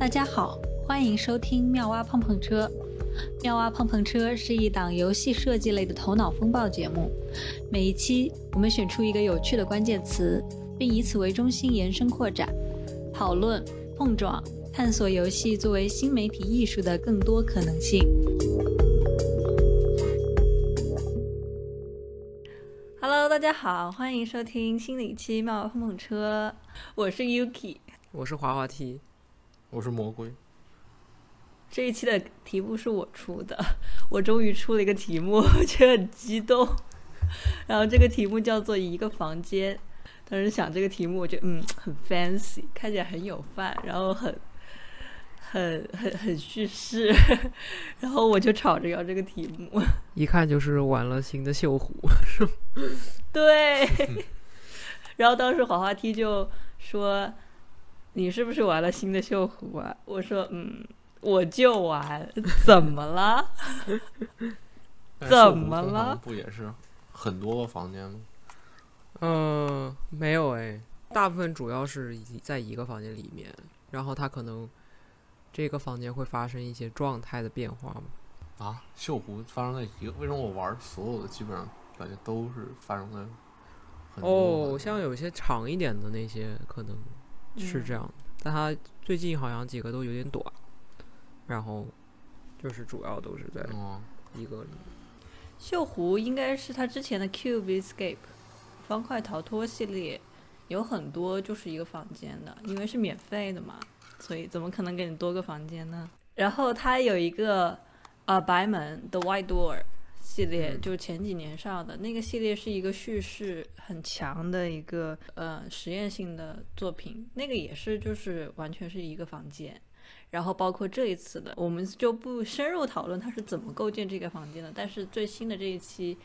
大家好，欢迎收听妙蛙碰碰车。妙蛙碰碰车是一档游戏设计类的头脑风暴节目。每一期，我们选出一个有趣的关键词，并以此为中心延伸扩展，讨论、碰撞、探索游戏作为新媒体艺术的更多可能性。Hello，大家好，欢迎收听新的一期妙蛙碰碰车，我是 Yuki。我是滑滑梯，我是魔鬼，这一期的题目是我出的，我终于出了一个题目，我觉得很激动。然后这个题目叫做一个房间。当时想这个题目，我觉得嗯很 fancy，看起来很有范，然后很很很很叙事，然后我就吵着要这个题目。一看就是玩了新的锈湖，是吗？对。然后当时滑滑梯就说。你是不是玩了新的锈湖啊？我说，嗯，我就玩，怎么了？怎么了？不也是很多个房间吗？嗯，没有哎，大部分主要是在一个房间里面，然后它可能这个房间会发生一些状态的变化吗？啊，锈湖发生在一个？为什么我玩所有的基本上感觉都是发生在？哦，像有些长一点的那些可能。是这样的，但他最近好像几个都有点短，然后就是主要都是在一个里。锈湖应该是他之前的 Cube Escape 方块逃脱系列，有很多就是一个房间的，因为是免费的嘛，所以怎么可能给你多个房间呢？然后它有一个呃白门 The White Door。系列就是前几年上的那个系列，是一个叙事很强的一个呃实验性的作品。那个也是就是完全是一个房间，然后包括这一次的，我们就不深入讨论它是怎么构建这个房间的。但是最新的这一期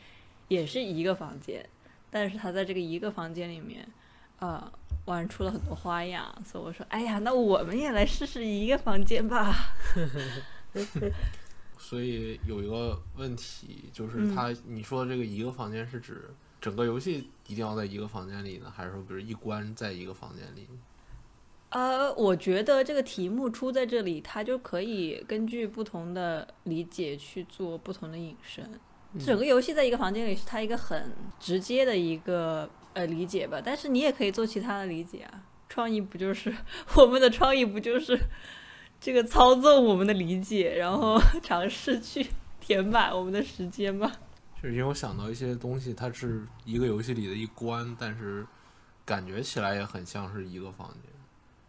也是一个房间，但是他在这个一个房间里面，呃，玩出了很多花样。所以我说，哎呀，那我们也来试试一个房间吧。所以有一个问题，就是他你说的这个一个房间是指整个游戏一定要在一个房间里呢，还是说比如一关在一个房间里？呃，我觉得这个题目出在这里，它就可以根据不同的理解去做不同的引申。整个游戏在一个房间里是它一个很直接的一个呃理解吧，但是你也可以做其他的理解啊。创意不就是 我们的创意不就是？这个操纵我们的理解，然后 尝试去填满我们的时间吧。就？是因为我想到一些东西，它是一个游戏里的一关，但是感觉起来也很像是一个房间。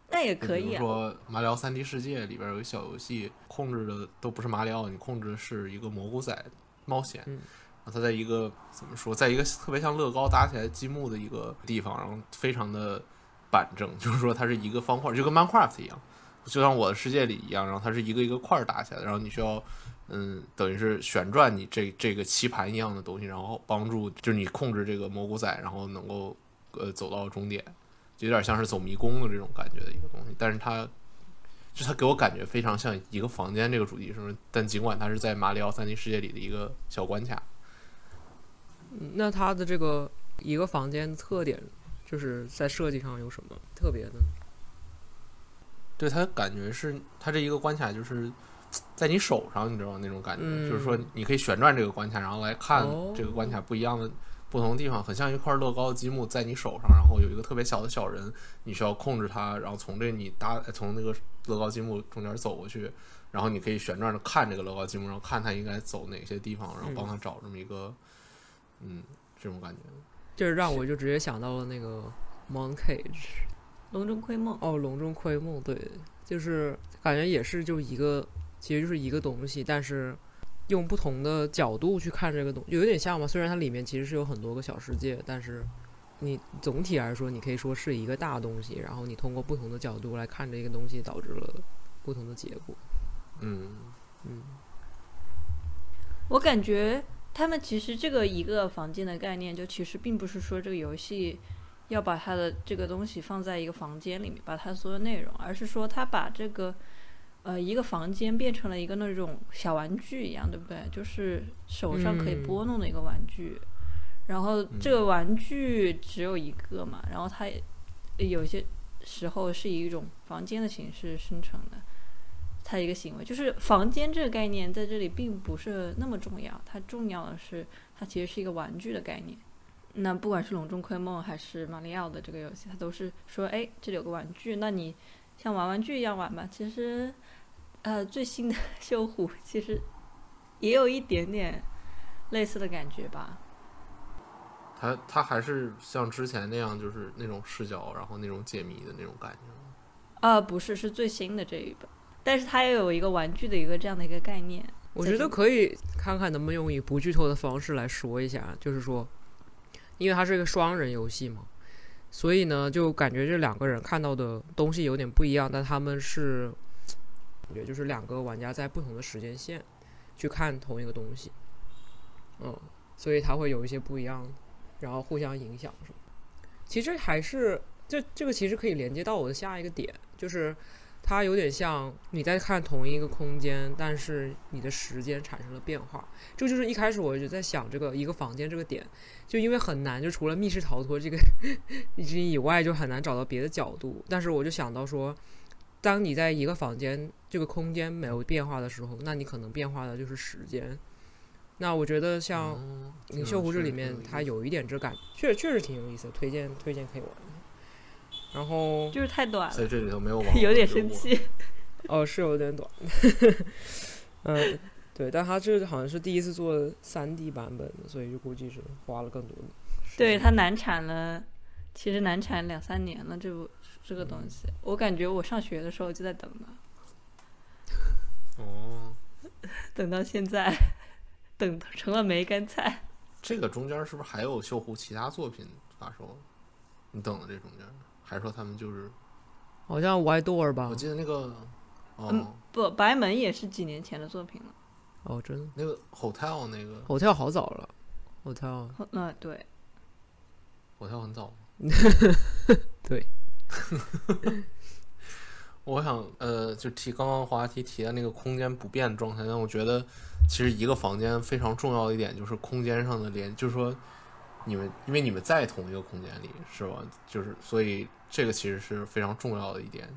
那也可以。比如说《马里奥三 D 世界》里边有个小游戏，控制的都不是马里奥，你控制的是一个蘑菇仔冒险。嗯。然后它在一个怎么说，在一个特别像乐高搭起来积木的一个地方，然后非常的板正，就是说它是一个方块，就跟 Minecraft 一样。就像我的世界里一样，然后它是一个一个块儿打起来的，然后你需要，嗯，等于是旋转你这这个棋盘一样的东西，然后帮助就是你控制这个蘑菇仔，然后能够呃走到终点，就有点像是走迷宫的这种感觉的一个东西。但是它，就它给我感觉非常像一个房间这个主题，是不是？但尽管它是在马里奥三 D 世界里的一个小关卡，那它的这个一个房间特点就是在设计上有什么特别的？对他感觉是，他这一个关卡就是在你手上，你知道吗？那种感觉，就是说你可以旋转这个关卡，然后来看这个关卡不一样的不同的地方，很像一块乐高积木在你手上，然后有一个特别小的小人，你需要控制它，然后从这你搭从那个乐高积木中间走过去，然后你可以旋转着看这个乐高积木，然后看它应该走哪些地方，然后帮他找这么一个，嗯，这种感觉，就是让我就直接想到了那个 Mon Cage。笼中窥梦哦，笼中窥梦，对，就是感觉也是就一个，其实就是一个东西，但是用不同的角度去看这个东，有点像嘛。虽然它里面其实是有很多个小世界，但是你总体来说，你可以说是一个大东西，然后你通过不同的角度来看这个东西，导致了不同的结果。嗯嗯，我感觉他们其实这个一个房间的概念，就其实并不是说这个游戏。要把他的这个东西放在一个房间里面，把他所有内容，而是说他把这个，呃，一个房间变成了一个那种小玩具一样，对不对？就是手上可以拨弄的一个玩具，然后这个玩具只有一个嘛，然后它有些时候是以一种房间的形式生成的，它一个行为，就是房间这个概念在这里并不是那么重要，它重要的是它其实是一个玩具的概念。那不管是笼中窥梦还是马里奥的这个游戏，它都是说，哎，这里有个玩具，那你像玩玩具一样玩吧。其实，呃，最新的 修虎其实也有一点点类似的感觉吧。它它还是像之前那样，就是那种视角，然后那种解谜的那种感觉吗？啊，不是，是最新的这一本，但是它也有一个玩具的一个这样的一个概念。我觉得可以看看能不能用以不剧透的方式来说一下，就是说，因为它是一个双人游戏嘛，所以呢，就感觉这两个人看到的东西有点不一样，但他们是，感觉就是两个玩家在不同的时间线去看同一个东西，嗯，所以它会有一些不一样。然后互相影响什么？其实还是这这个其实可以连接到我的下一个点，就是它有点像你在看同一个空间，但是你的时间产生了变化。这就是一开始我就在想这个一个房间这个点，就因为很难，就除了密室逃脱这个 以外，就很难找到别的角度。但是我就想到说，当你在一个房间这个空间没有变化的时候，那你可能变化的就是时间。那我觉得像《领袖湖》这里面，它有一点这感，确确实挺有意思，推荐推荐可以玩。然后就是太短了，在这里头没有网，有点生气。哦，是有点短。嗯，对，但他这好像是第一次做三 D 版本，所以就估计是花了更多。对他难产了，其实难产两三年了，这部这个东西，我感觉我上学的时候就在等呢。哦，等到现在。等成了梅干菜。这个中间是不是还有秀湖其他作品发售？你等的这中间，还是说他们就是？好像 White Door 吧。我记得那个，嗯，不，白门也是几年前的作品了。哦，真的。那个 Hotel 那个 Hotel 好早了，Hotel。嗯，对。Hotel 很早。对。我想，呃，就提刚刚滑梯提的那个空间不变的状态，但我觉得。其实一个房间非常重要的一点就是空间上的连，就是说你们因为你们在同一个空间里，是吧？就是所以这个其实是非常重要的一点，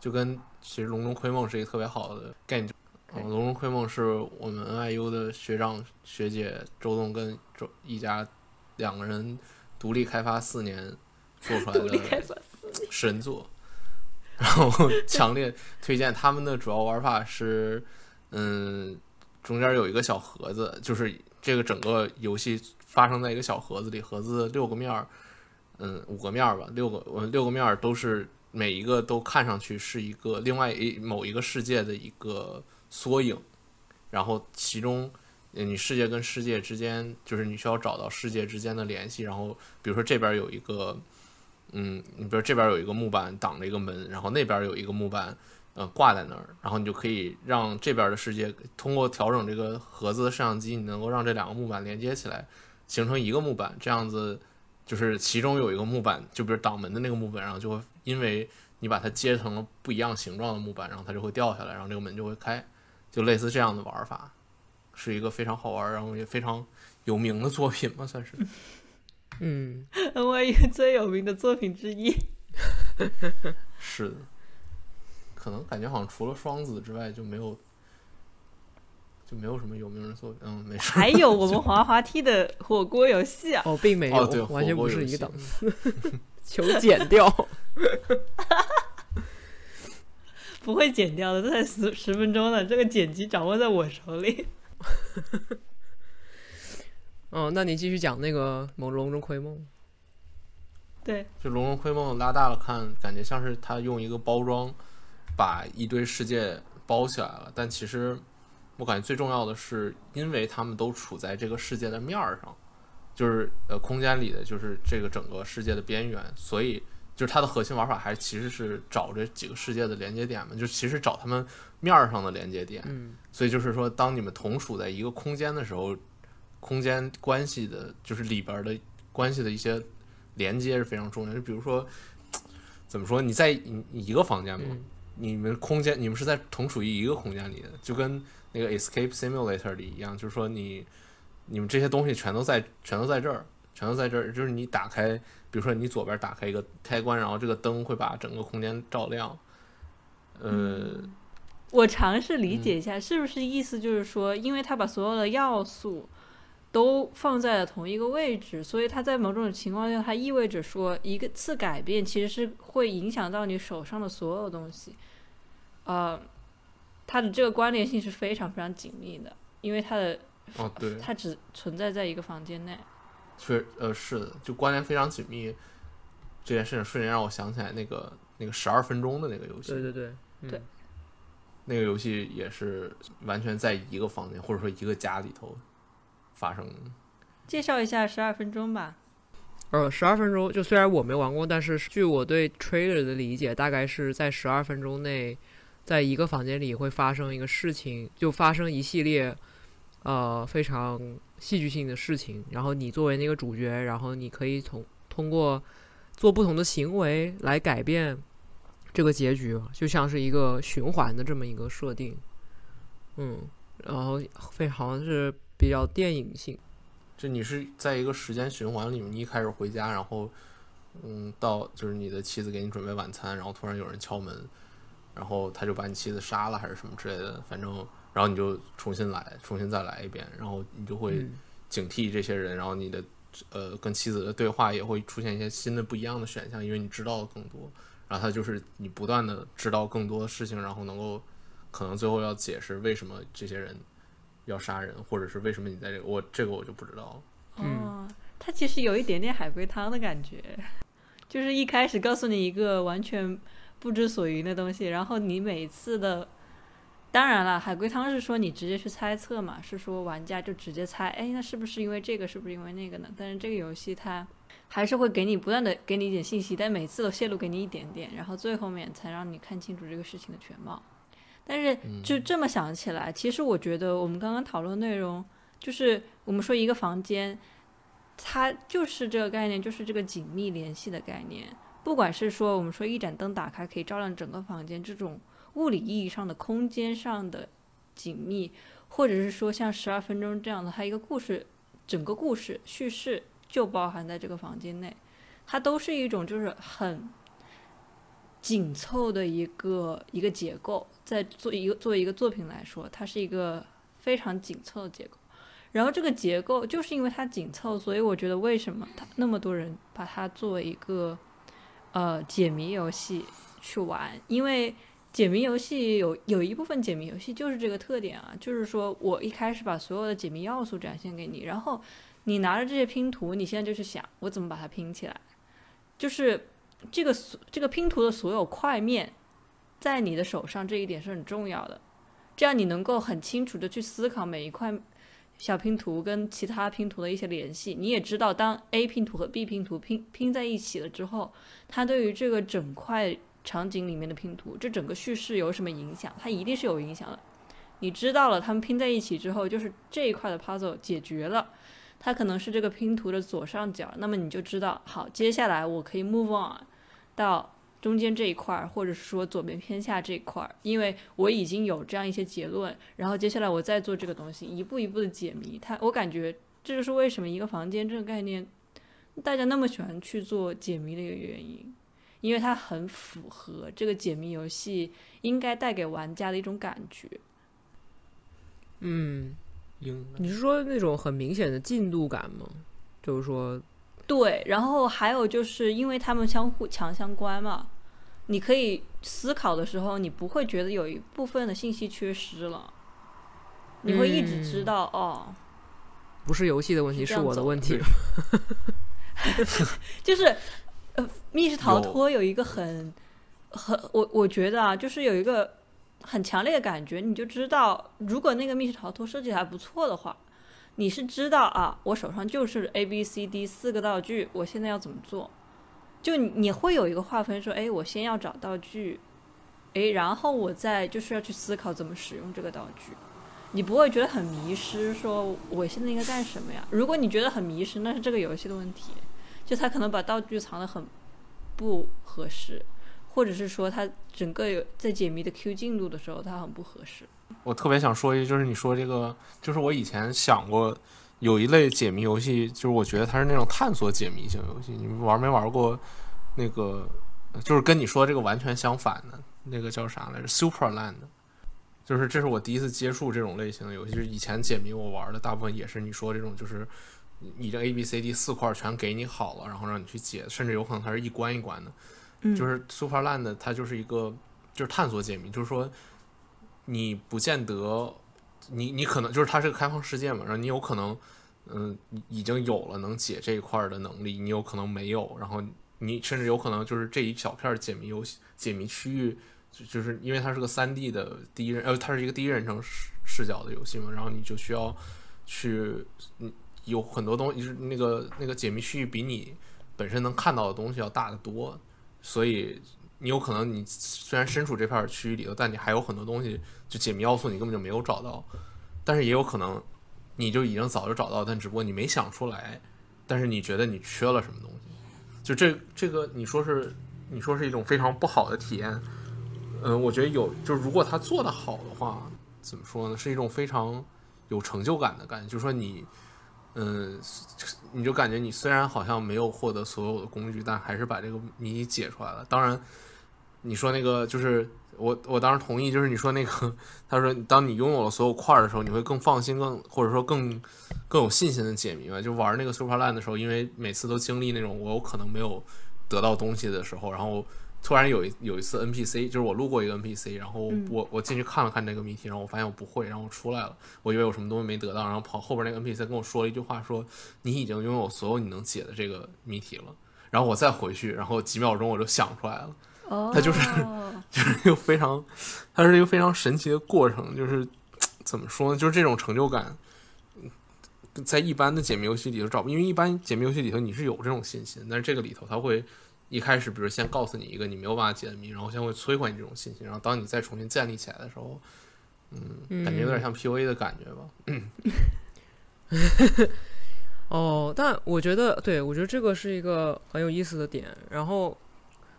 就跟其实《龙中窥梦》是一个特别好的概念。《龙中窥梦》是我们 NIU 的学长学姐周栋跟周一家两个人独立开发四年做出来的 神作，然后 强烈推荐。他们的主要玩法是，嗯。中间有一个小盒子，就是这个整个游戏发生在一个小盒子里，盒子六个面儿，嗯，五个面儿吧，六个，嗯，六个面儿都是每一个都看上去是一个另外一某一个世界的一个缩影，然后其中你世界跟世界之间，就是你需要找到世界之间的联系，然后比如说这边有一个，嗯，你比如这边有一个木板挡着一个门，然后那边有一个木板。呃，挂在那儿，然后你就可以让这边的世界通过调整这个盒子的摄像机，你能够让这两个木板连接起来，形成一个木板。这样子就是其中有一个木板，就比如挡门的那个木板，然后就会因为你把它接成了不一样形状的木板，然后它就会掉下来，然后这个门就会开，就类似这样的玩法，是一个非常好玩，然后也非常有名的作品嘛，算是。嗯，NYU 最有名的作品之一。是的。可能感觉好像除了双子之外就没有，就没有什么有名的作品。嗯，没事。还有我们滑滑梯的火锅游戏啊！哦，并没有，对，完全不是一个档次。求剪掉，不会剪掉的，这才十十分钟呢，这个剪辑掌握在我手里。哦，那你继续讲那个《朦胧中窥梦》。对，就《龙中窥梦》拉大了看，感觉像是他用一个包装。把一堆世界包起来了，但其实我感觉最重要的是，因为他们都处在这个世界的面儿上，就是呃空间里的，就是这个整个世界的边缘，所以就是它的核心玩法还其实是找这几个世界的连接点嘛，就其实找他们面儿上的连接点。嗯，所以就是说，当你们同处在一个空间的时候，空间关系的，就是里边的关系的一些连接是非常重要。就比如说，怎么说，你在一个房间嘛。你们空间，你们是在同处于一个空间里的，就跟那个 Escape Simulator 里一样，就是说你，你们这些东西全都在，全都在这儿，全都在这儿。就是你打开，比如说你左边打开一个开关，然后这个灯会把整个空间照亮。呃，我尝试理解一下，是不是意思就是说，因为他把所有的要素都放在了同一个位置，所以它在某种情况下，它意味着说，一个次改变其实是会影响到你手上的所有东西。呃，它的这个关联性是非常非常紧密的，因为它的哦，对，它只存在在一个房间内。确呃是的，就关联非常紧密。这件事情瞬间让我想起来那个那个十二分钟的那个游戏，对对对对，那个游戏也是完全在一个房间或者说一个家里头发生。介绍一下十二分钟吧。呃，十二分钟就虽然我没玩过，但是据我对 trailer 的理解，大概是在十二分钟内，在一个房间里会发生一个事情，就发生一系列呃非常戏剧性的事情。然后你作为那个主角，然后你可以从通过做不同的行为来改变这个结局，就像是一个循环的这么一个设定。嗯，然后非好像是比较电影性。就你是在一个时间循环里面，你一开始回家，然后，嗯，到就是你的妻子给你准备晚餐，然后突然有人敲门，然后他就把你妻子杀了还是什么之类的，反正，然后你就重新来，重新再来一遍，然后你就会警惕这些人，然后你的呃跟妻子的对话也会出现一些新的不一样的选项，因为你知道的更多，然后他就是你不断的知道更多的事情，然后能够可能最后要解释为什么这些人。要杀人，或者是为什么你在这个我这个我就不知道了。哦，它其实有一点点海龟汤的感觉，就是一开始告诉你一个完全不知所云的东西，然后你每次的，当然了，海龟汤是说你直接去猜测嘛，是说玩家就直接猜，哎，那是不是因为这个，是不是因为那个呢？但是这个游戏它还是会给你不断的给你一点信息，但每次都泄露给你一点点，然后最后面才让你看清楚这个事情的全貌。但是就这么想起来，其实我觉得我们刚刚讨论内容，就是我们说一个房间，它就是这个概念，就是这个紧密联系的概念。不管是说我们说一盏灯打开可以照亮整个房间这种物理意义上的空间上的紧密，或者是说像十二分钟这样的，它一个故事整个故事叙事就包含在这个房间内，它都是一种就是很。紧凑的一个一个结构，在做一个作为一个作品来说，它是一个非常紧凑的结构。然后这个结构就是因为它紧凑，所以我觉得为什么它那么多人把它作为一个呃解谜游戏去玩？因为解谜游戏有有一部分解谜游戏就是这个特点啊，就是说我一开始把所有的解谜要素展现给你，然后你拿着这些拼图，你现在就去想我怎么把它拼起来，就是。这个这个拼图的所有块面，在你的手上这一点是很重要的，这样你能够很清楚的去思考每一块小拼图跟其他拼图的一些联系。你也知道，当 A 拼图和 B 拼图拼拼在一起了之后，它对于这个整块场景里面的拼图，这整个叙事有什么影响？它一定是有影响的。你知道了，它们拼在一起之后，就是这一块的 puzzle 解决了。它可能是这个拼图的左上角，那么你就知道，好，接下来我可以 move on 到中间这一块儿，或者是说左边偏下这一块儿，因为我已经有这样一些结论，然后接下来我再做这个东西，一步一步的解谜。它，我感觉这就是为什么一个房间这个概念，大家那么喜欢去做解谜的一个原因，因为它很符合这个解谜游戏应该带给玩家的一种感觉。嗯。你是说那种很明显的进度感吗？就是说，对，然后还有就是因为他们相互强相关嘛，你可以思考的时候，你不会觉得有一部分的信息缺失了，你会一直知道哦。不是游戏的问题，是我的问题。就是呃，密室逃脱有一个很很，我我觉得啊，就是有一个。很强烈的感觉，你就知道，如果那个密室逃脱设计还不错的话，你是知道啊，我手上就是 A B C D 四个道具，我现在要怎么做？就你会有一个划分，说，哎，我先要找道具，哎，然后我再就是要去思考怎么使用这个道具，你不会觉得很迷失，说我现在应该干什么呀？如果你觉得很迷失，那是这个游戏的问题，就他可能把道具藏得很不合适。或者是说，它整个有在解谜的 Q 进度的时候，它很不合适。我特别想说一句，就是你说这个，就是我以前想过有一类解谜游戏，就是我觉得它是那种探索解谜型游戏。你们玩没玩过那个？就是跟你说这个完全相反的那个叫啥来着？Superland。就是这是我第一次接触这种类型的游戏，就是以前解谜我玩的大部分也是你说这种，就是你这 A B C D 四块全给你好了，然后让你去解，甚至有可能它是一关一关的。嗯，就是 Superland 它就是一个就是探索解谜，就是说你不见得你你可能就是它是个开放世界嘛，然后你有可能嗯已经有了能解这一块的能力，你有可能没有，然后你甚至有可能就是这一小片解谜游戏解谜区域。就就是因为它是个三 D 的第一人，呃，它是一个第一人称视视角的游戏嘛，然后你就需要去，嗯，有很多东西，就是那个那个解谜区域比你本身能看到的东西要大得多，所以你有可能你虽然身处这片区域里头，但你还有很多东西就解谜要素你根本就没有找到，但是也有可能你就已经早就找到，但只不过你没想出来，但是你觉得你缺了什么东西，就这这个你说是你说是一种非常不好的体验。嗯，我觉得有，就是如果他做的好的话，怎么说呢？是一种非常有成就感的感觉。就是说你，嗯，你就感觉你虽然好像没有获得所有的工具，但还是把这个谜解出来了。当然，你说那个就是我，我当时同意。就是你说那个，他说当你拥有了所有块的时候，你会更放心，更或者说更更有信心的解谜吧。就玩那个 Superland 的时候，因为每次都经历那种我有可能没有得到东西的时候，然后。突然有一有一次 NPC，就是我路过一个 NPC，然后我我进去看了看这个谜题，然后我发现我不会，然后我出来了，我以为有什么东西没得到，然后跑后边那个 NPC 跟我说了一句话，说你已经拥有所有你能解的这个谜题了，然后我再回去，然后几秒钟我就想出来了，它就是就是一个非常，它是一个非常神奇的过程，就是怎么说呢，就是这种成就感，在一般的解谜游戏里头找不，因为一般解谜游戏里头你是有这种信心，但是这个里头它会。一开始，比如先告诉你一个你没有办法解的谜，然后先会摧毁你这种信心，然后当你再重新建立起来的时候，嗯，感觉有点像 P U A 的感觉吧。哦，但我觉得，对我觉得这个是一个很有意思的点。然后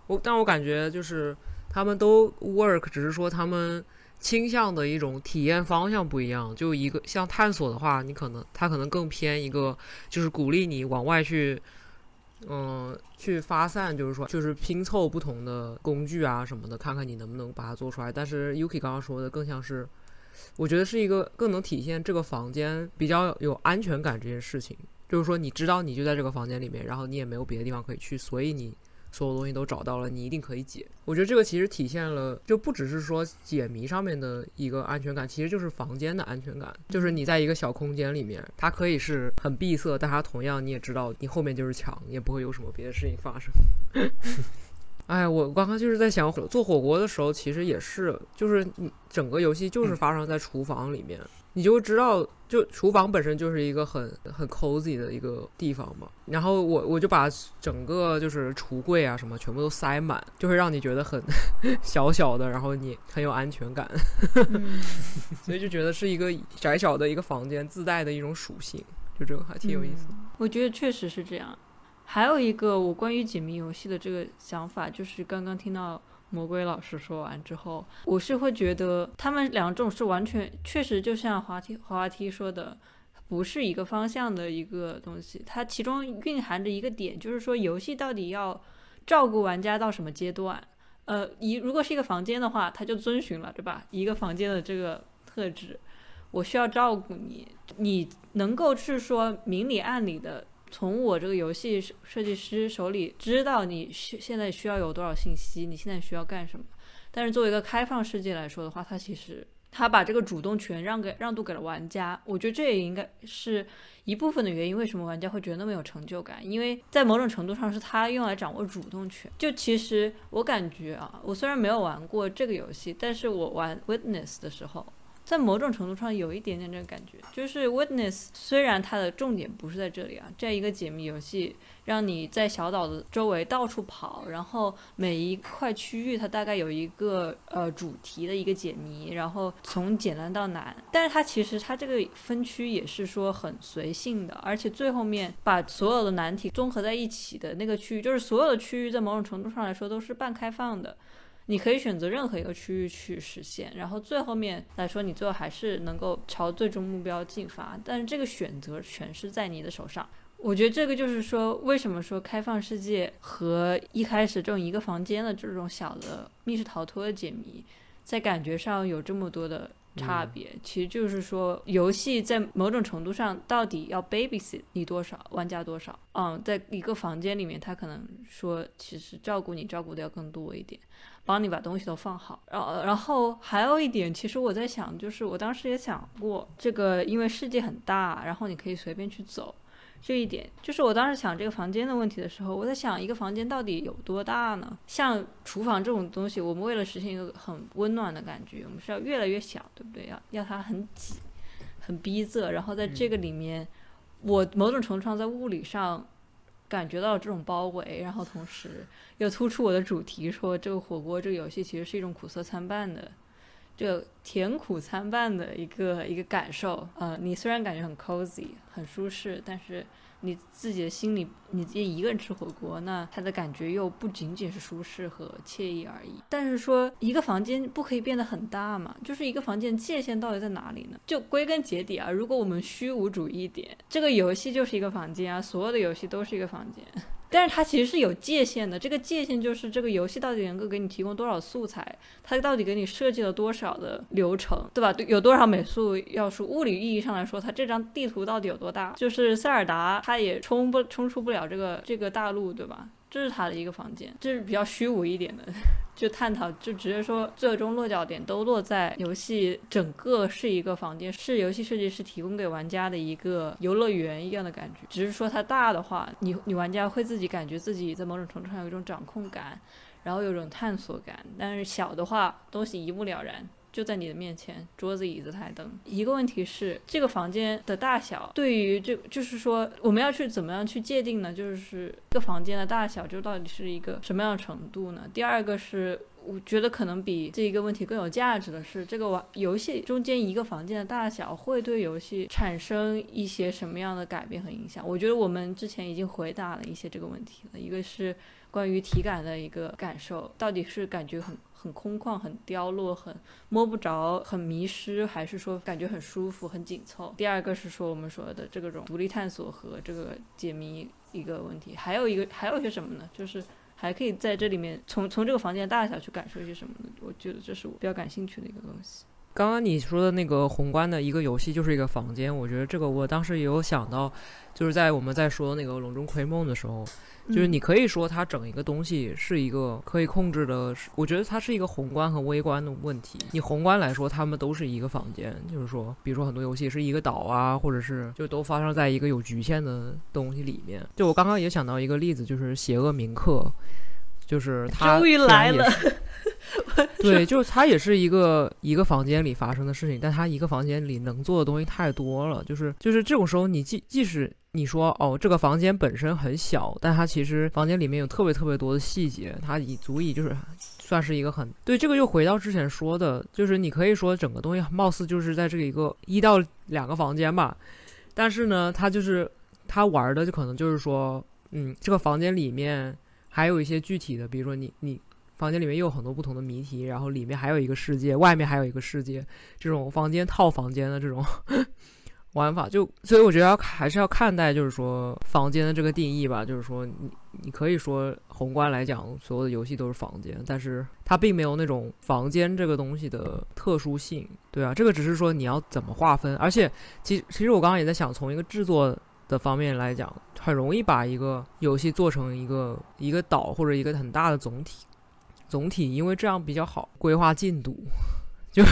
我，但我感觉就是他们都 work，只是说他们倾向的一种体验方向不一样。就一个像探索的话，你可能它可能更偏一个，就是鼓励你往外去。嗯，去发散，就是说，就是拼凑不同的工具啊什么的，看看你能不能把它做出来。但是 Yuki 刚刚说的更像是，我觉得是一个更能体现这个房间比较有安全感这件事情。就是说，你知道你就在这个房间里面，然后你也没有别的地方可以去，所以你。所有东西都找到了，你一定可以解。我觉得这个其实体现了，就不只是说解谜上面的一个安全感，其实就是房间的安全感。就是你在一个小空间里面，它可以是很闭塞，但它同样你也知道，你后面就是墙，也不会有什么别的事情发生。哎，我刚刚就是在想，做火锅的时候，其实也是，就是你整个游戏就是发生在厨房里面。你就知道，就厨房本身就是一个很很 cozy 的一个地方嘛。然后我我就把整个就是橱柜啊什么全部都塞满，就会让你觉得很 小小的，然后你很有安全感。所以就觉得是一个窄小的一个房间自带的一种属性，就这个还挺有意思。我觉得确实是这样。还有一个我关于解谜游戏的这个想法，就是刚刚听到。魔鬼老师说完之后，我是会觉得他们两种是完全确实就像滑梯滑滑梯说的，不是一个方向的一个东西。它其中蕴含着一个点，就是说游戏到底要照顾玩家到什么阶段？呃，一如果是一个房间的话，它就遵循了，对吧？一个房间的这个特质，我需要照顾你，你能够是说明里暗里的。从我这个游戏设计师手里知道你需现在需要有多少信息，你现在需要干什么。但是作为一个开放世界来说的话，它其实它把这个主动权让给让渡给了玩家。我觉得这也应该是一部分的原因，为什么玩家会觉得那么有成就感？因为在某种程度上是他用来掌握主动权。就其实我感觉啊，我虽然没有玩过这个游戏，但是我玩 Witness 的时候。在某种程度上有一点点这个感觉，就是 Witness 虽然它的重点不是在这里啊，这样一个解谜游戏，让你在小岛的周围到处跑，然后每一块区域它大概有一个呃主题的一个解谜，然后从简单到难，但是它其实它这个分区也是说很随性的，而且最后面把所有的难题综合在一起的那个区域，就是所有的区域在某种程度上来说都是半开放的。你可以选择任何一个区域去实现，然后最后面来说，你最后还是能够朝最终目标进发。但是这个选择权是在你的手上。我觉得这个就是说，为什么说开放世界和一开始这种一个房间的这种小的密室逃脱的解谜，在感觉上有这么多的差别，其实就是说，游戏在某种程度上到底要 babysit 你多少，玩家多少？嗯，在一个房间里面，他可能说，其实照顾你照顾的要更多一点，帮你把东西都放好。然后，然后还有一点，其实我在想，就是我当时也想过，这个因为世界很大，然后你可以随便去走。这一点就是我当时想这个房间的问题的时候，我在想一个房间到底有多大呢？像厨房这种东西，我们为了实现一个很温暖的感觉，我们是要越来越小，对不对？要要它很挤，很逼仄。然后在这个里面，我某种程度上在物理上感觉到这种包围，然后同时又突出我的主题，说这个火锅这个游戏其实是一种苦涩参半的。就甜苦参半的一个一个感受，呃，你虽然感觉很 cozy 很舒适，但是你自己的心里，你自己一个人吃火锅，那它的感觉又不仅仅是舒适和惬意而已。但是说一个房间不可以变得很大嘛？就是一个房间界限到底在哪里呢？就归根结底啊，如果我们虚无主义一点，这个游戏就是一个房间啊，所有的游戏都是一个房间。但是它其实是有界限的，这个界限就是这个游戏到底能够给你提供多少素材，它到底给你设计了多少的流程，对吧？有多少美术要素？物理意义上来说，它这张地图到底有多大？就是塞尔达，它也冲不冲出不了这个这个大陆，对吧？这是他的一个房间，这是比较虚无一点的，就探讨，就直接说最终落脚点都落在游戏整个是一个房间，是游戏设计师提供给玩家的一个游乐园一样的感觉。只是说它大的话，你你玩家会自己感觉自己在某种程度上有一种掌控感，然后有种探索感。但是小的话，东西一目了然。就在你的面前，桌子、椅子、台灯。一个问题是，这个房间的大小对于这，就是说，我们要去怎么样去界定呢？就是这个房间的大小，就到底是一个什么样的程度呢？第二个是，我觉得可能比这一个问题更有价值的是，这个玩游戏中间一个房间的大小会对游戏产生一些什么样的改变和影响？我觉得我们之前已经回答了一些这个问题了。一个是关于体感的一个感受，到底是感觉很。很空旷，很凋落，很摸不着，很迷失，还是说感觉很舒服，很紧凑？第二个是说我们说的这个种独立探索和这个解谜一个问题，还有一个还有些什么呢？就是还可以在这里面从从这个房间大小去感受一些什么呢？我觉得这是我比较感兴趣的一个东西。刚刚你说的那个宏观的一个游戏就是一个房间，我觉得这个我当时也有想到，就是在我们在说那个《笼中窥梦》的时候。就是你可以说它整一个东西是一个可以控制的，我觉得它是一个宏观和微观的问题。你宏观来说，它们都是一个房间，就是说，比如说很多游戏是一个岛啊，或者是就都发生在一个有局限的东西里面。就我刚刚也想到一个例子，就是《邪恶铭刻》，就是它终于来了。对，就是它也是一个一个房间里发生的事情，但它一个房间里能做的东西太多了，就是就是这种时候，你即即使。你说哦，这个房间本身很小，但它其实房间里面有特别特别多的细节，它已足以就是算是一个很对。这个又回到之前说的，就是你可以说整个东西貌似就是在这一个一到两个房间吧，但是呢，它就是它玩的就可能就是说，嗯，这个房间里面还有一些具体的，比如说你你房间里面又有很多不同的谜题，然后里面还有一个世界，外面还有一个世界，这种房间套房间的这种。玩法就，所以我觉得要还是要看待，就是说房间的这个定义吧。就是说，你你可以说宏观来讲，所有的游戏都是房间，但是它并没有那种房间这个东西的特殊性，对啊，这个只是说你要怎么划分。而且，其实其实我刚刚也在想，从一个制作的方面来讲，很容易把一个游戏做成一个一个岛或者一个很大的总体，总体，因为这样比较好规划进度。就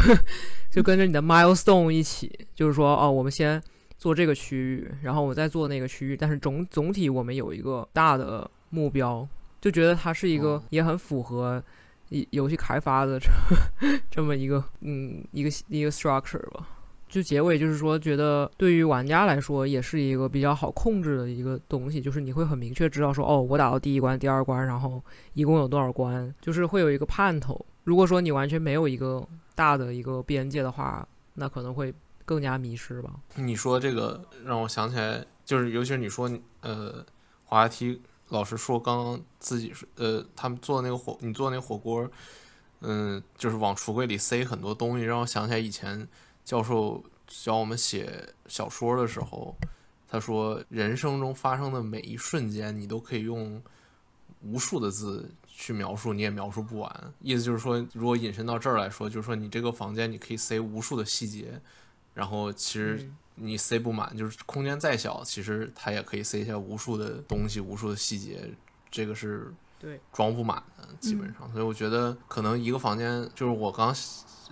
就跟着你的 milestone 一起，就是说，哦，我们先做这个区域，然后我再做那个区域，但是总总体我们有一个大的目标，就觉得它是一个也很符合游游戏开发的这 这么一个嗯一个一个 structure 吧。就结尾就是说，觉得对于玩家来说也是一个比较好控制的一个东西，就是你会很明确知道说，哦，我打到第一关、第二关，然后一共有多少关，就是会有一个盼头。如果说你完全没有一个大的一个边界的话，那可能会更加迷失吧。你说这个让我想起来，就是尤其是你说，呃，滑梯老师说刚刚自己是呃，他们做那个火，你做那个火锅，嗯，就是往橱柜里塞很多东西，让我想起来以前教授教我们写小说的时候，他说人生中发生的每一瞬间，你都可以用无数的字去描述，你也描述不完。意思就是说，如果引申到这儿来说，就是说你这个房间你可以塞无数的细节，然后其实你塞不满，就是空间再小，其实它也可以塞下无数的东西、无数的细节，这个是对装不满的，基本上。所以我觉得可能一个房间，就是我刚。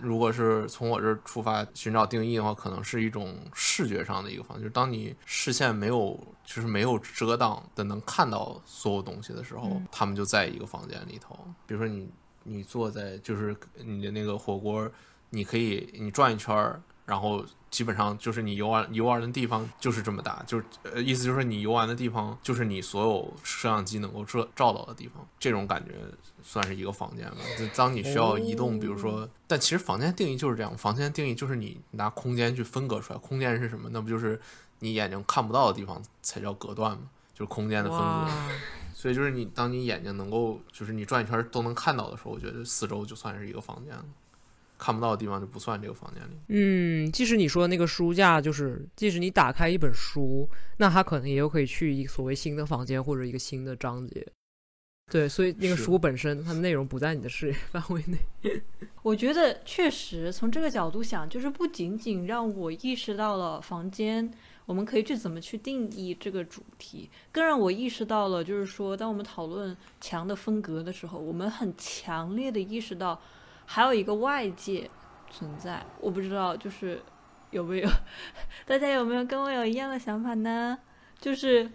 如果是从我这儿出发寻找定义的话，可能是一种视觉上的一个方，就是当你视线没有，就是没有遮挡的能看到所有东西的时候，他们就在一个房间里头。比如说你你坐在就是你的那个火锅，你可以你转一圈儿，然后。基本上就是你游玩游玩的地方就是这么大，就是呃意思就是你游玩的地方就是你所有摄像机能够照照到的地方，这种感觉算是一个房间吧。就当你需要移动，比如说，但其实房间定义就是这样，房间定义就是你拿空间去分割出来，空间是什么？那不就是你眼睛看不到的地方才叫隔断吗？就是空间的分割。所以就是你当你眼睛能够就是你转一圈都能看到的时候，我觉得四周就算是一个房间了。看不到的地方就不算这个房间里。嗯，即使你说那个书架，就是即使你打开一本书，那它可能也有可以去一个所谓新的房间或者一个新的章节。对，所以那个书本身它的内容不在你的视野 范围内。我觉得确实从这个角度想，就是不仅仅让我意识到了房间，我们可以去怎么去定义这个主题，更让我意识到了，就是说，当我们讨论墙的风格的时候，我们很强烈的意识到。还有一个外界存在，我不知道，就是有没有 大家有没有跟我有一样的想法呢？就是，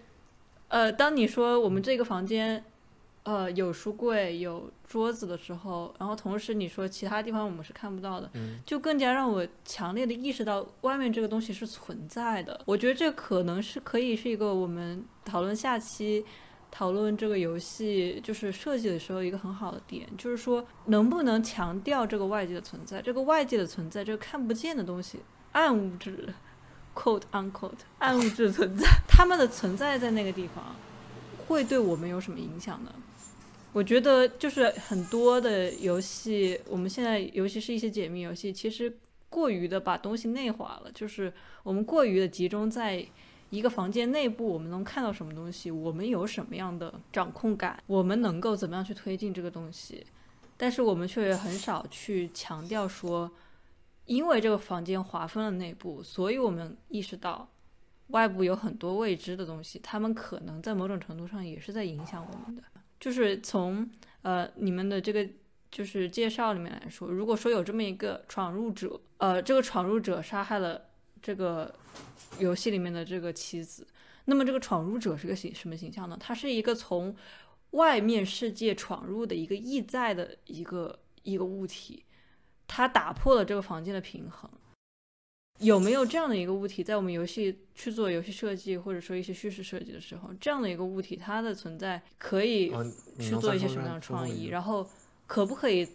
呃，当你说我们这个房间，呃，有书柜、有桌子的时候，然后同时你说其他地方我们是看不到的，就更加让我强烈的意识到外面这个东西是存在的。我觉得这可能是可以是一个我们讨论下期。讨论这个游戏就是设计的时候，一个很好的点就是说，能不能强调这个外界的存在？这个外界的存在，这个看不见的东西，暗物质，quote unquote，暗物质存在，他们的存在在那个地方，会对我们有什么影响呢？我觉得就是很多的游戏，我们现在尤其是一些解密游戏，其实过于的把东西内化了，就是我们过于的集中在。一个房间内部，我们能看到什么东西？我们有什么样的掌控感？我们能够怎么样去推进这个东西？但是我们却很少去强调说，因为这个房间划分了内部，所以我们意识到外部有很多未知的东西，他们可能在某种程度上也是在影响我们的。就是从呃你们的这个就是介绍里面来说，如果说有这么一个闯入者，呃，这个闯入者杀害了这个。游戏里面的这个妻子，那么这个闯入者是个形什么形象呢？他是一个从外面世界闯入的一个意在的一个一个物体，它打破了这个房间的平衡。有没有这样的一个物体，在我们游戏去做游戏设计或者说一些叙事设计的时候，这样的一个物体它的存在可以去做一些什么样的创意？然后可不可以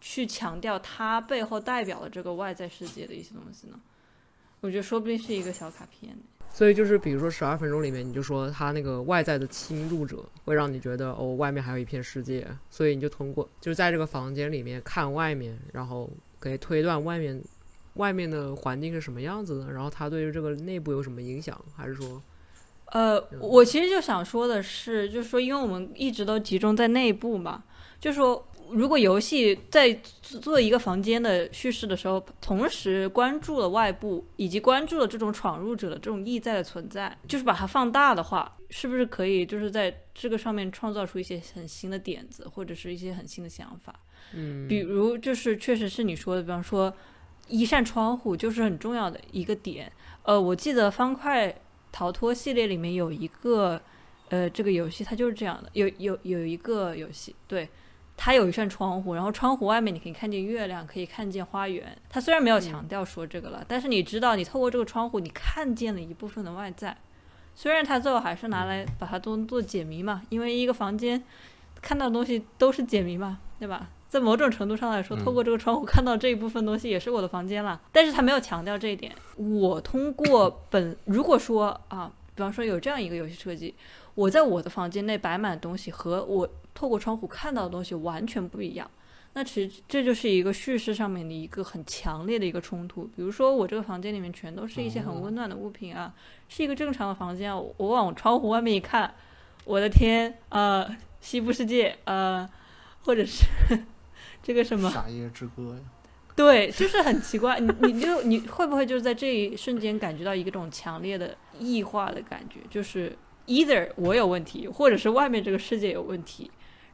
去强调它背后代表了这个外在世界的一些东西呢？我觉得说不定是一个小卡片，所以就是比如说十二分钟里面，你就说他那个外在的侵入者会让你觉得哦，外面还有一片世界，所以你就通过就是在这个房间里面看外面，然后可以推断外面外面的环境是什么样子的，然后它对于这个内部有什么影响，还是说，呃，我其实就想说的是，就是说，因为我们一直都集中在内部嘛，就说。如果游戏在做一个房间的叙事的时候，同时关注了外部，以及关注了这种闯入者的这种意在的存在，就是把它放大的话，是不是可以就是在这个上面创造出一些很新的点子，或者是一些很新的想法？嗯，比如就是确实是你说的，比方说一扇窗户就是很重要的一个点。呃，我记得方块逃脱系列里面有一个，呃，这个游戏它就是这样的，有有有一个游戏，对。它有一扇窗户，然后窗户外面你可以看见月亮，可以看见花园。它虽然没有强调说这个了，但是你知道，你透过这个窗户，你看见了一部分的外在。虽然它最后还是拿来把它当做解谜嘛，因为一个房间看到的东西都是解谜嘛，对吧？在某种程度上来说，透过这个窗户看到这一部分东西也是我的房间了。但是它没有强调这一点。我通过本，如果说啊，比方说有这样一个游戏设计，我在我的房间内摆满东西和我。透过窗户看到的东西完全不一样，那其实这就是一个叙事上面的一个很强烈的一个冲突。比如说，我这个房间里面全都是一些很温暖的物品啊，是一个正常的房间。我往窗户外面一看，我的天，呃，西部世界，呃，或者是 这个什么夏夜之歌呀。对，就是很奇怪，你你就你会不会就是在这一瞬间感觉到一种强烈的异化的感觉，就是 either 我有问题，或者是外面这个世界有问题，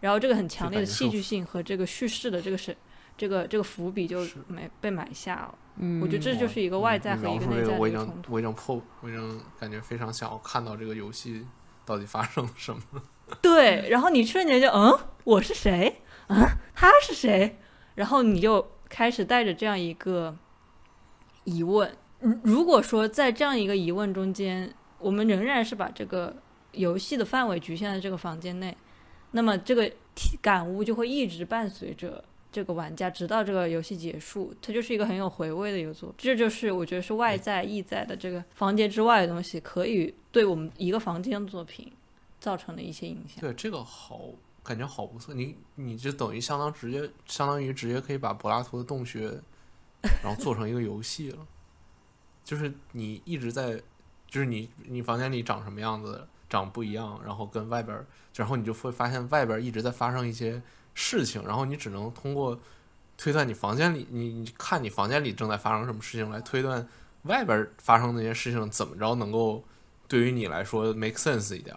然后这个很强烈的戏剧性和这个叙事的这个是这个这个伏笔就没被埋下了。嗯，我觉得这就是一个外在和一个内在的冲突。我已经破，我已经感觉非常想要看到这个游戏到底发生了什么。对，然后你瞬间就嗯，我是谁？嗯，他是谁？然后你就开始带着这样一个疑问。如如果说在这样一个疑问中间，我们仍然是把这个游戏的范围局限在这个房间内，那么这个体感悟就会一直伴随着这个玩家，直到这个游戏结束。它就是一个很有回味的一个作。这就是我觉得是外在意在的这个房间之外的东西，可以对我们一个房间作品造成的一些影响。对，这个好，感觉好不错。你你就等于相当直接，相当于直接可以把柏拉图的洞穴，然后做成一个游戏了。就是你一直在，就是你你房间里长什么样子，长不一样，然后跟外边，然后你就会发现外边一直在发生一些事情，然后你只能通过推断你房间里，你你看你房间里正在发生什么事情来推断外边发生那些事情怎么着能够对于你来说 make sense 一点，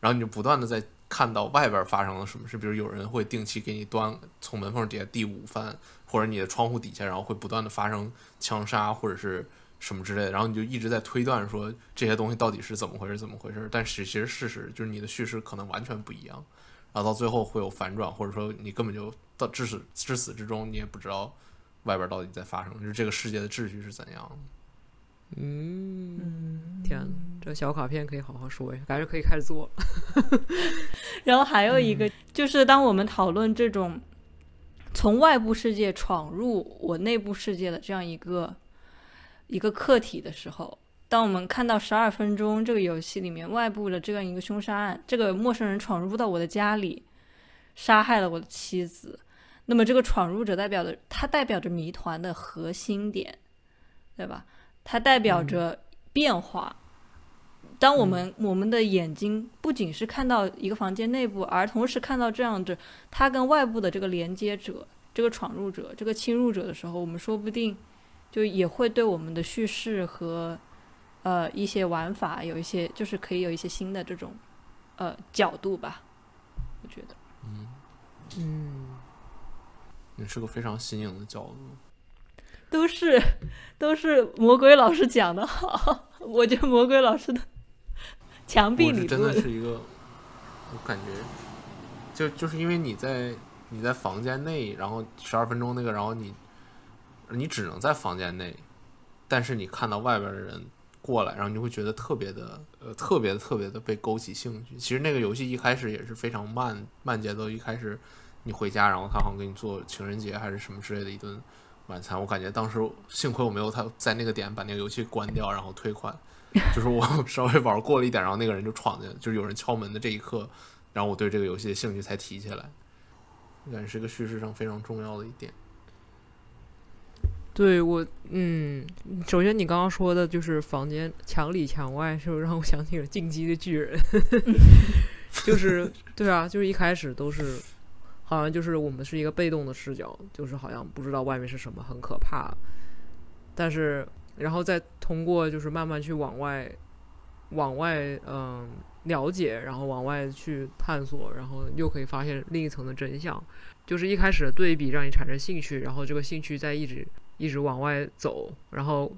然后你就不断的在看到外边发生了什么事，比如有人会定期给你端从门缝底下递午饭，或者你的窗户底下，然后会不断的发生枪杀或者是什么之类的，然后你就一直在推断说这些东西到底是怎么回事，怎么回事。但是其实事实就是你的叙事可能完全不一样，然后到最后会有反转，或者说你根本就到至始至死之中你也不知道外边到底在发生，就是这个世界的秩序是怎样的。嗯，天呐，这小卡片可以好好说一下，感觉可以开始做。然后还有一个、就是，当我们讨论这种从外部世界闯入我内部世界的这样一个一个客体的时候，当我们看到十二分钟这个游戏里面外部的这样一个凶杀案，这个陌生人闯入到我的家里，杀害了我的妻子，那么这个闯入者代表的，它代表着谜团的核心点，对吧？它代表着变化。当我们、我们的眼睛不仅是看到一个房间内部，而同时看到这样子它跟外部的这个连接者、这个闯入者、这个侵入者的时候，我们说不定就也会对我们的叙事和呃一些玩法有一些，就是可以有一些新的这种呃角度吧。我觉得，嗯嗯，你是个非常新颖的角度。都是都是魔鬼老师讲的好，我觉得魔鬼老师的墙壁理我是真的，是一个，我感觉就就是因为你在你在房间内，然后十二分钟那个，然后你你只能在房间内，但是你看到外边的人过来，然后你会觉得特别的呃特别的特别的被勾起兴趣。其实那个游戏一开始也是非常慢慢节奏，一开始你回家，然后他好像给你做情人节还是什么之类的一顿晚餐，我感觉当时幸亏我没有他在那个点把那个游戏关掉，然后退款。就是我 稍微玩过了一点，然后那个人就闯进，就是有人敲门的这一刻，然后我对这个游戏的兴趣才提起来，感觉是个叙事上非常重要的一点。对我，嗯，首先你刚刚说的就是房间墙里墙外，是不是让我想起了《进击的巨人》？就是对啊，就是一开始都是好像就是我们是一个被动的视角，就是好像不知道外面是什么，很可怕。但是然后再通过就是慢慢去往外往外嗯了解，然后往外去探索，然后又可以发现另一层的真相。就是一开始的对比让你产生兴趣，然后这个兴趣在一直一直往外走，然后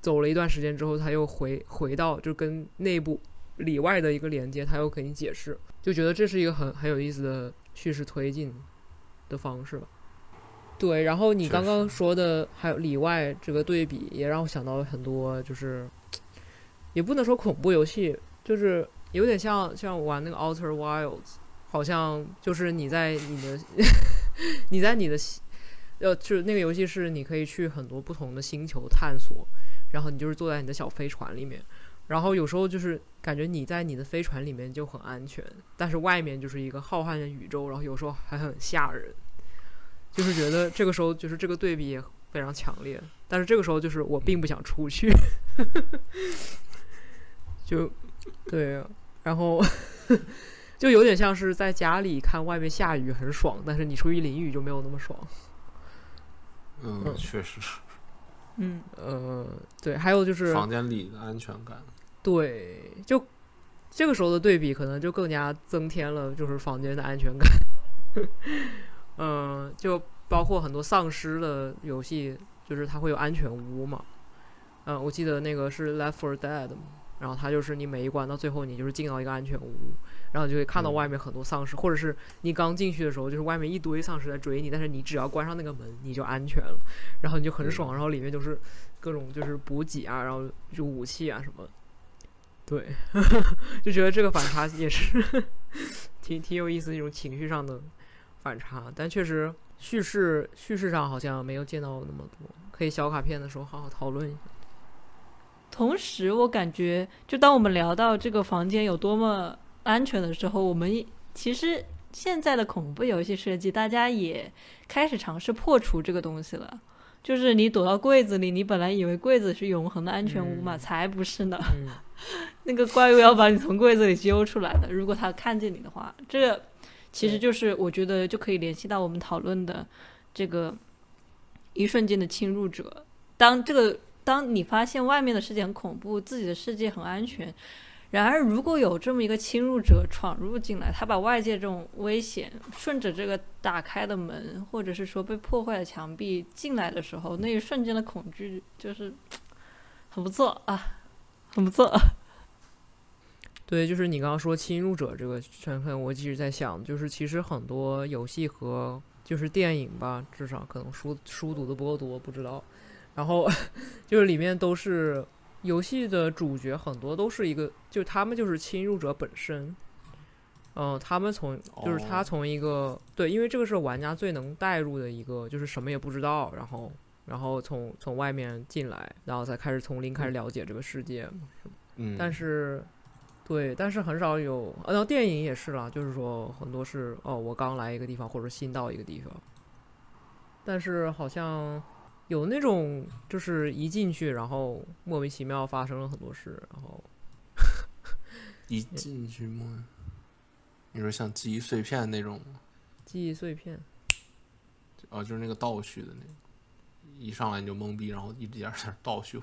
走了一段时间之后，他又回回到就跟内部里外的一个连接，他又给你解释，就觉得这是一个很很有意思的叙事推进的方式吧。对，然后你刚刚说的还有里外这个对比，也让我想到了很多，就是也不能说恐怖游戏，就是有点像像玩那个 Outer Wilds，好像就是你在你的 你在你的呃，就是那个游戏是你可以去很多不同的星球探索，然后你就是坐在你的小飞船里面，然后有时候就是感觉你在你的飞船里面就很安全，但是外面就是一个浩瀚的宇宙，然后有时候还很吓人，就是觉得这个时候就是这个对比也非常强烈，但是这个时候就是我并不想出去，就对，然后就有点像是在家里看外面下雨很爽，但是你出去淋雨就没有那么爽。嗯，确实。嗯，呃，对，还有就是房间里的安全感。对，就这个时候的对比，可能就更加增添了就是房间的安全感。嗯，就包括很多丧尸的游戏，就是它会有安全屋嘛。嗯，我记得那个是《Left for Dead》嘛，然后它就是你每一关到最后，你就是进到一个安全屋，然后就会看到外面很多丧尸，或者是你刚进去的时候，就是外面一堆丧尸在追你，但是你只要关上那个门，你就安全了，然后你就很爽，然后里面就是各种就是补给啊，然后就武器啊什么。对，就觉得这个反差也是挺挺有意思，一种情绪上的反差，但确实叙事叙事上好像没有见到那么多，可以小卡片的时候好好讨论一下。同时，我感觉，就当我们聊到这个房间有多么安全的时候，我们其实现在的恐怖游戏设计，大家也开始尝试破除这个东西了。就是你躲到柜子里，你本来以为柜子是永恒的安全屋嘛，才不是呢。那个怪物要把你从柜子里揪出来的。如果他看见你的话，这个其实就是我觉得就可以联系到我们讨论的这个一瞬间的侵入者。当这个。当你发现外面的世界很恐怖，自己的世界很安全，然而如果有这么一个侵入者闯入进来，他把外界这种危险顺着这个打开的门，或者是说被破坏的墙壁进来的时候，那一瞬间的恐惧就是很不错啊，很不错。对，就是你刚刚说侵入者这个身份，我一直在想，就是其实很多游戏和就是电影吧，至少可能书书读的不够多，不知道。然后 就是里面都是游戏的主角，很多都是一个，就他们就是侵入者本身。嗯，他们从就是他从一个对，因为这个是玩家最能带入的一个，就是什么也不知道，然后然后从从外面进来，然后才开始从零开始了解这个世界。嗯，但是对，但是很少有，呃，电影也是啦，就是说很多是哦，我刚来一个地方，或者新到一个地方，但是好像。有那种就是一进去，然后莫名其妙发生了很多事，然后 一进去莫，你说像记忆碎片那种记忆碎片，哦，就是那个倒叙的那个，一上来你就懵逼，然后一点点倒叙。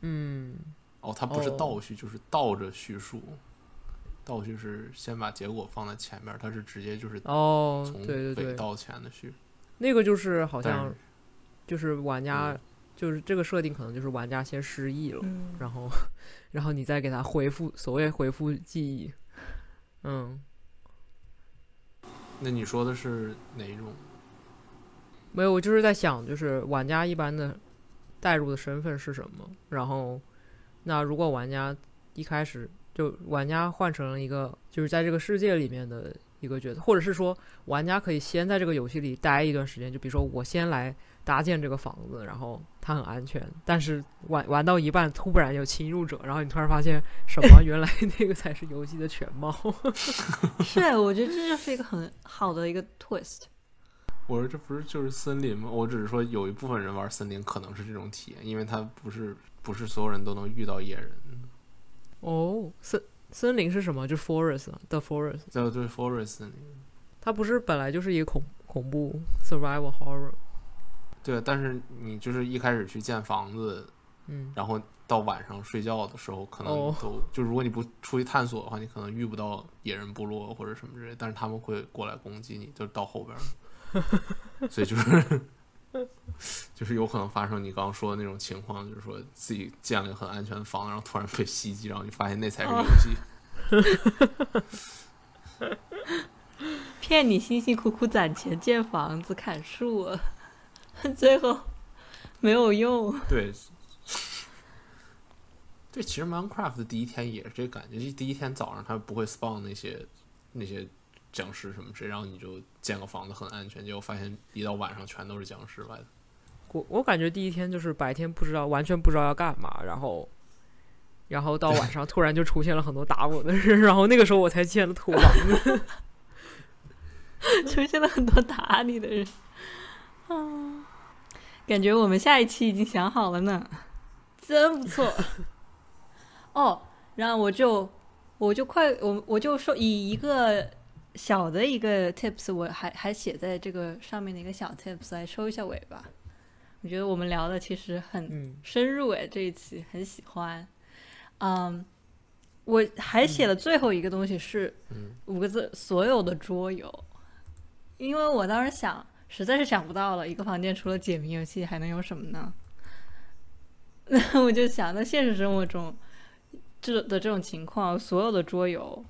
嗯，哦，它不是倒叙，就是倒着叙述。倒叙是先把结果放在前面，它是直接就是哦，从尾到前的叙。那个就是好像。就是玩家，就是这个设定可能就是玩家先失忆了，然后，然后你再给他恢复所谓恢复记忆，嗯。那你说的是哪一种？没有，我就是在想，就是玩家一般的代入的身份是什么？然后，那如果玩家一开始就玩家换成了一个就是在这个世界里面的一个角色，或者是说玩家可以先在这个游戏里待一段时间，就比如说我先来。搭建这个房子，然后它很安全，但是玩玩到一半，突然有侵入者，然后你突然发现什么？原来那个才是游戏的全貌。是，我觉得这就是一个很好的一个 twist。我说这不是就是森林吗？我只是说有一部分人玩森林可能是这种体验，因为它不是不是所有人都能遇到野人。哦，森森林是什么？就 forest，the forest。对对，forest 森林。它不是本来就是一个恐恐怖 survival horror。对，但是你就是一开始去建房子，嗯，然后到晚上睡觉的时候，可能都就如果你不出去探索的话，你可能遇不到野人部落或者什么之类，但是他们会过来攻击你，就到后边，所以就是 就是有可能发生你刚刚说的那种情况，就是说自己建了一个很安全的房子，然后突然被袭击，然后你发现那才是游戏，骗你辛辛苦苦攒钱建房子砍树。最后没有用。对，对，其实 Minecraft 的第一天也是这感觉，就第一天早上它不会 spawn 那些那些僵尸什么之类，然后你就建个房子很安全，结果发现一到晚上全都是僵尸来的。我我感觉第一天就是白天不知道完全不知道要干嘛，然后然后到晚上突然就出现了很多打我的人，然后那个时候我才建了土房子，出现了很多打你的人。啊，感觉我们下一期已经想好了呢，真不错。哦，然后我就我就快我我就说以一个小的一个 tips，我还还写在这个上面的一个小 tips 来收一下尾吧。我觉得我们聊的其实很深入诶，这一期很喜欢。嗯，我还写了最后一个东西是五个字：所有的桌游。因为我当时想，实在是想不到了，一个房间除了解谜游戏还能有什么呢？那 我就想，那现实生活中这的这种情况，所有的桌游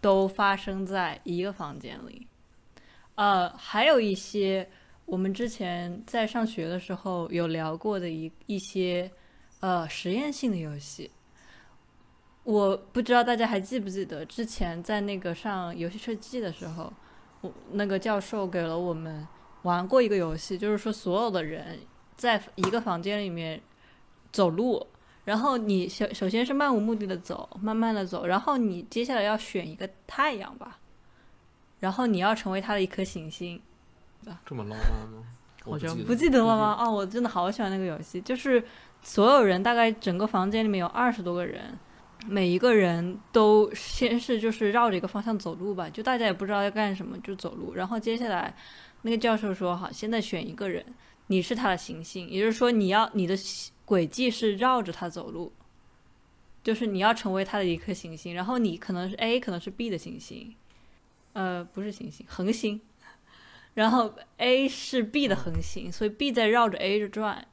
都发生在一个房间里。呃，还有一些我们之前在上学的时候有聊过的一一些呃实验性的游戏。我不知道大家还记不记得，之前在那个上游戏设计的时候。我那个教授给了我们玩过一个游戏，就是说所有的人在一个房间里面走路，然后你首首先是漫无目的的走，慢慢的走，然后你接下来要选一个太阳吧，然后你要成为它的一颗行星，这么浪漫吗？好像不记得了吗？哦，我真的好喜欢那个游戏，就是所有人大概整个房间里面有二十多个人。每一个人都先是就是绕着一个方向走路吧，就大家也不知道要干什么，就走路。然后接下来，那个教授说：“好，现在选一个人，你是他的行星，也就是说你要你的轨迹是绕着他走路，就是你要成为他的一颗行星。然后你可能是 A，可能是 B 的行星，呃，不是行星，恒星。然后 A 是 B 的恒星，所以 B 在绕着 A 转。”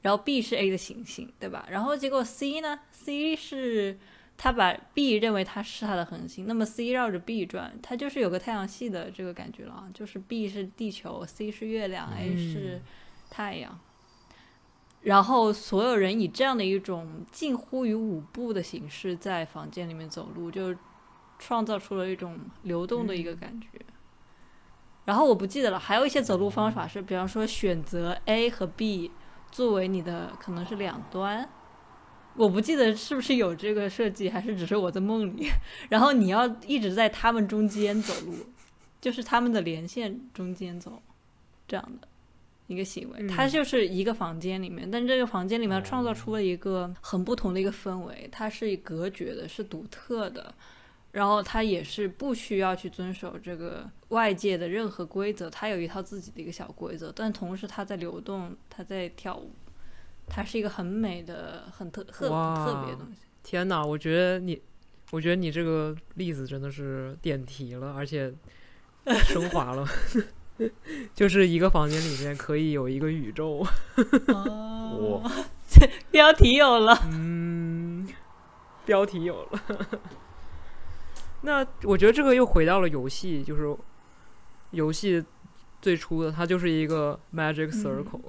然后 B 是 A 的行星，对吧？然后结果 C 呢？C 是他把 B 认为它是它的恒星，那么 C 绕着 B 转，它就是有个太阳系的这个感觉了啊，就是 B 是地球，C 是月亮，A 是太阳。然后所有人以这样的一种近乎于舞步的形式在房间里面走路，就创造出了一种流动的一个感觉。然后我不记得了，还有一些走路方法是，比方说选择 A 和 B。作为你的可能是两端，我不记得是不是有这个设计，还是只是我在梦里。然后你要一直在他们中间走路，就是他们的连线中间走，这样的一个行为。它就是一个房间里面，但这个房间里面创造出了一个很不同的一个氛围，它是隔绝的，是独特的。然后它也是不需要去遵守这个外界的任何规则，它有一套自己的一个小规则，但同时它在流动，它在跳舞，它是一个很美的、很特特特别的东西。天哪，我觉得你，我觉得你这个例子真的是点题了，而且升华了，就是一个房间里面可以有一个宇宙。哦，标题有了，嗯，标题有了。那我觉得这个又回到了游戏，就是游戏最初的它就是一个 magic circle，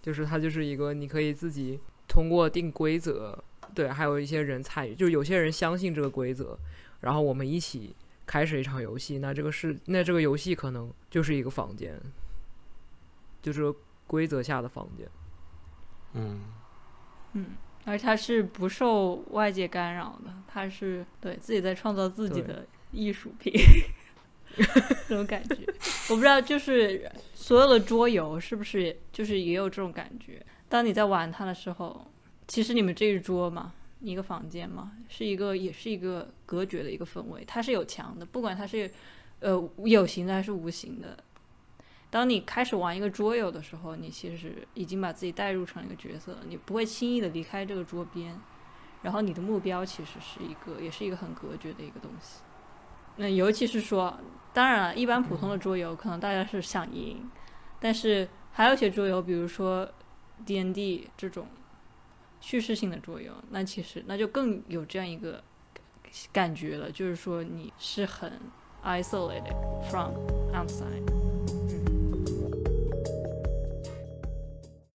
就是它就是一个你可以自己通过定规则，对，还有一些人参与，就是有些人相信这个规则，然后我们一起开始一场游戏，那这个是那这个游戏可能就是一个房间，就是规则下的房间，嗯。嗯。而它是不受外界干扰的，它是对自己在创造自己的艺术品，这种感觉。我不知道，就是所有的桌游是不是就是也有这种感觉？当你在玩它的时候，其实你们这一桌嘛，一个房间嘛，是一个也是一个隔绝的一个氛围，它是有墙的，不管它是呃有形的还是无形的。当你开始玩一个桌游的时候，你其实已经把自己带入成一个角色，你不会轻易的离开这个桌边。然后你的目标其实是一个，也是一个很隔绝的一个东西。那尤其是说，当然了，一般普通的桌游可能大家是想赢，但是还有些桌游，比如说 D N D 这种叙事性的桌游，那其实那就更有这样一个感觉了，就是说你是很 isolated from outside。